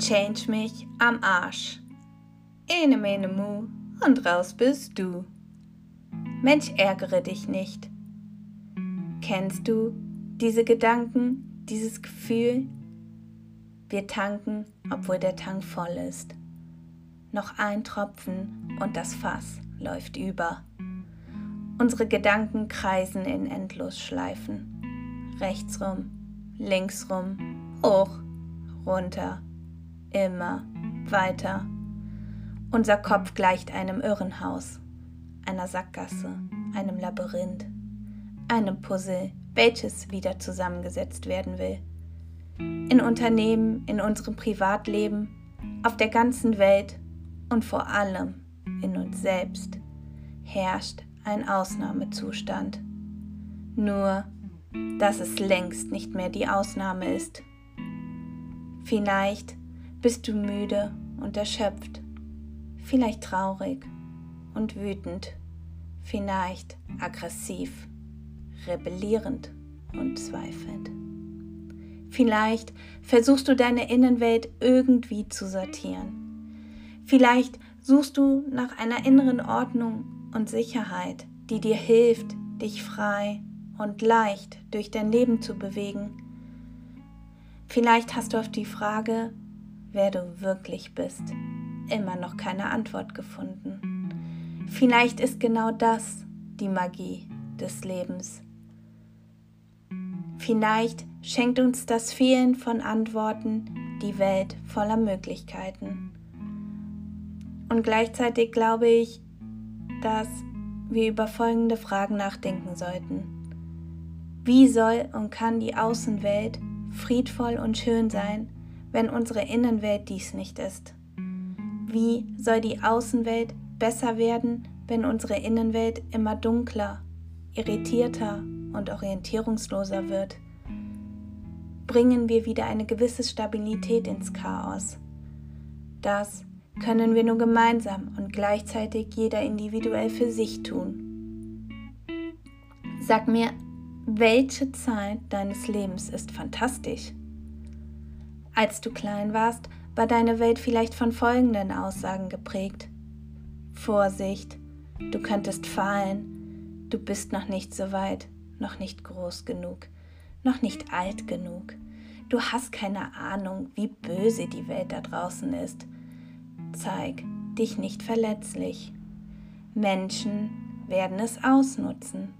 Change mich am Arsch. Ene mene mu und raus bist du. Mensch, ärgere dich nicht. Kennst du diese Gedanken, dieses Gefühl? Wir tanken, obwohl der Tank voll ist. Noch ein Tropfen und das Fass läuft über. Unsere Gedanken kreisen in Endlosschleifen. Rechtsrum, linksrum, hoch, runter, immer weiter. Unser Kopf gleicht einem Irrenhaus, einer Sackgasse, einem Labyrinth, einem Puzzle, welches wieder zusammengesetzt werden will. In Unternehmen, in unserem Privatleben, auf der ganzen Welt und vor allem in uns selbst herrscht ein Ausnahmezustand. Nur, dass es längst nicht mehr die Ausnahme ist. Vielleicht bist du müde und erschöpft, vielleicht traurig und wütend, vielleicht aggressiv, rebellierend und zweifelnd. Vielleicht versuchst du deine Innenwelt irgendwie zu sortieren. Vielleicht suchst du nach einer inneren Ordnung und Sicherheit, die dir hilft, dich frei und leicht durch dein Leben zu bewegen. Vielleicht hast du auf die Frage, wer du wirklich bist, immer noch keine Antwort gefunden. Vielleicht ist genau das die Magie des Lebens. Vielleicht schenkt uns das Fehlen von Antworten die Welt voller Möglichkeiten. Und gleichzeitig glaube ich, dass wir über folgende Fragen nachdenken sollten. Wie soll und kann die Außenwelt friedvoll und schön sein, wenn unsere Innenwelt dies nicht ist? Wie soll die Außenwelt besser werden, wenn unsere Innenwelt immer dunkler, irritierter und orientierungsloser wird? Bringen wir wieder eine gewisse Stabilität ins Chaos. Das können wir nur gemeinsam und gleichzeitig jeder individuell für sich tun. Sag mir, welche Zeit deines Lebens ist fantastisch? Als du klein warst, war deine Welt vielleicht von folgenden Aussagen geprägt. Vorsicht, du könntest fallen, du bist noch nicht so weit, noch nicht groß genug, noch nicht alt genug. Du hast keine Ahnung, wie böse die Welt da draußen ist Zeig dich nicht verletzlich. Menschen werden es ausnutzen.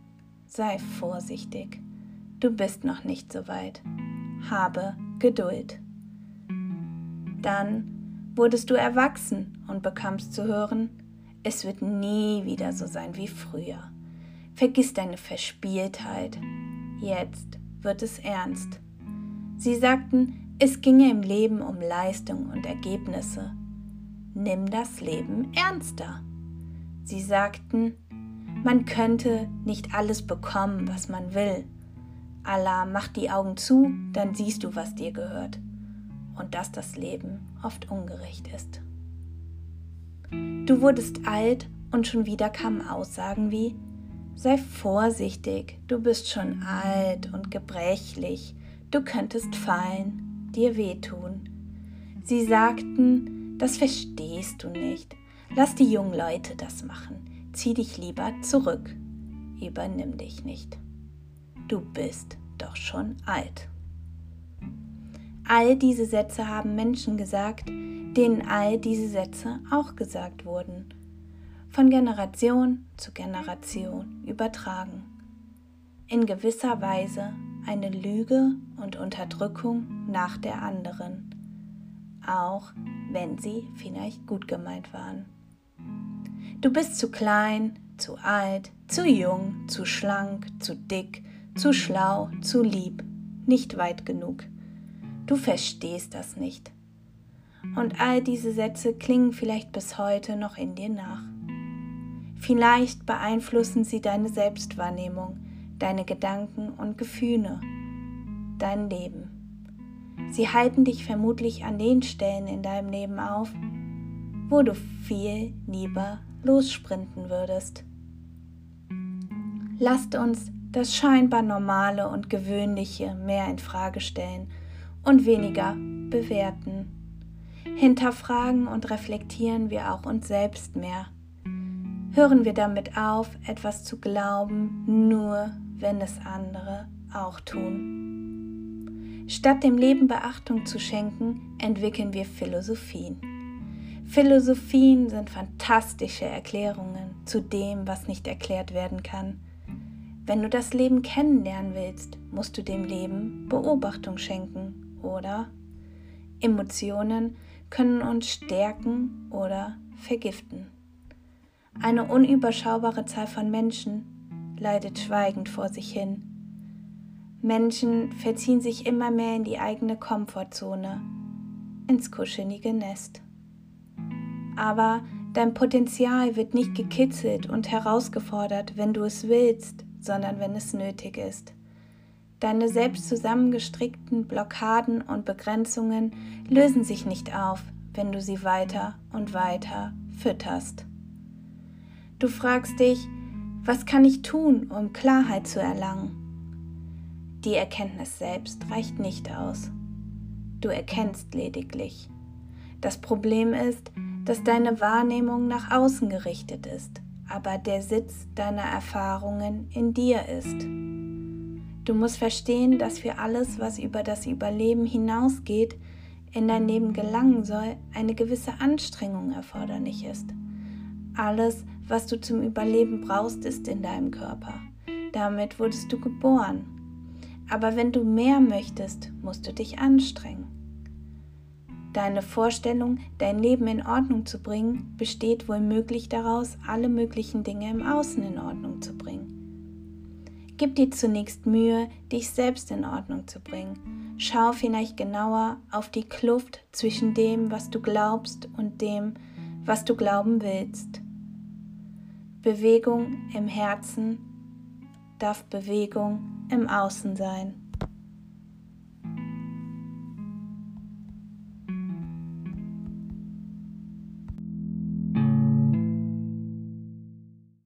Sei vorsichtig. Du bist noch nicht so weit. Habe Geduld. Dann wurdest du erwachsen und bekamst zu hören, es wird nie wieder so sein wie früher. Vergiss deine Verspieltheit. Jetzt wird es ernst. Sie sagten, es ginge im Leben um Leistung und Ergebnisse nimm das Leben ernster. Sie sagten, man könnte nicht alles bekommen, was man will. Allah macht die Augen zu, dann siehst du, was dir gehört. Und dass das Leben oft ungerecht ist. Du wurdest alt und schon wieder kamen Aussagen wie, sei vorsichtig, du bist schon alt und gebrechlich, du könntest fallen, dir wehtun. Sie sagten, das verstehst du nicht. Lass die jungen Leute das machen. Zieh dich lieber zurück. Übernimm dich nicht. Du bist doch schon alt. All diese Sätze haben Menschen gesagt, denen all diese Sätze auch gesagt wurden. Von Generation zu Generation übertragen. In gewisser Weise eine Lüge und Unterdrückung nach der anderen auch wenn sie vielleicht gut gemeint waren. Du bist zu klein, zu alt, zu jung, zu schlank, zu dick, zu schlau, zu lieb, nicht weit genug. Du verstehst das nicht. Und all diese Sätze klingen vielleicht bis heute noch in dir nach. Vielleicht beeinflussen sie deine Selbstwahrnehmung, deine Gedanken und Gefühle, dein Leben. Sie halten dich vermutlich an den Stellen in deinem Leben auf, wo du viel lieber lossprinten würdest. Lasst uns das scheinbar Normale und Gewöhnliche mehr in Frage stellen und weniger bewerten. hinterfragen und reflektieren wir auch uns selbst mehr. Hören wir damit auf, etwas zu glauben, nur wenn es andere auch tun. Statt dem Leben Beachtung zu schenken, entwickeln wir Philosophien. Philosophien sind fantastische Erklärungen zu dem, was nicht erklärt werden kann. Wenn du das Leben kennenlernen willst, musst du dem Leben Beobachtung schenken, oder? Emotionen können uns stärken oder vergiften. Eine unüberschaubare Zahl von Menschen leidet schweigend vor sich hin. Menschen verziehen sich immer mehr in die eigene Komfortzone, ins kuschelige Nest. Aber dein Potenzial wird nicht gekitzelt und herausgefordert, wenn du es willst, sondern wenn es nötig ist. Deine selbst zusammengestrickten Blockaden und Begrenzungen lösen sich nicht auf, wenn du sie weiter und weiter fütterst. Du fragst dich, was kann ich tun, um Klarheit zu erlangen? Die Erkenntnis selbst reicht nicht aus. Du erkennst lediglich. Das Problem ist, dass deine Wahrnehmung nach außen gerichtet ist, aber der Sitz deiner Erfahrungen in dir ist. Du musst verstehen, dass für alles, was über das Überleben hinausgeht, in dein Leben gelangen soll, eine gewisse Anstrengung erforderlich ist. Alles, was du zum Überleben brauchst, ist in deinem Körper. Damit wurdest du geboren. Aber wenn du mehr möchtest, musst du dich anstrengen. Deine Vorstellung, dein Leben in Ordnung zu bringen, besteht wohl möglich daraus, alle möglichen Dinge im Außen in Ordnung zu bringen. Gib dir zunächst Mühe, dich selbst in Ordnung zu bringen. Schau vielleicht genauer auf die Kluft zwischen dem, was du glaubst und dem, was du glauben willst. Bewegung im Herzen darf Bewegung im Außen sein.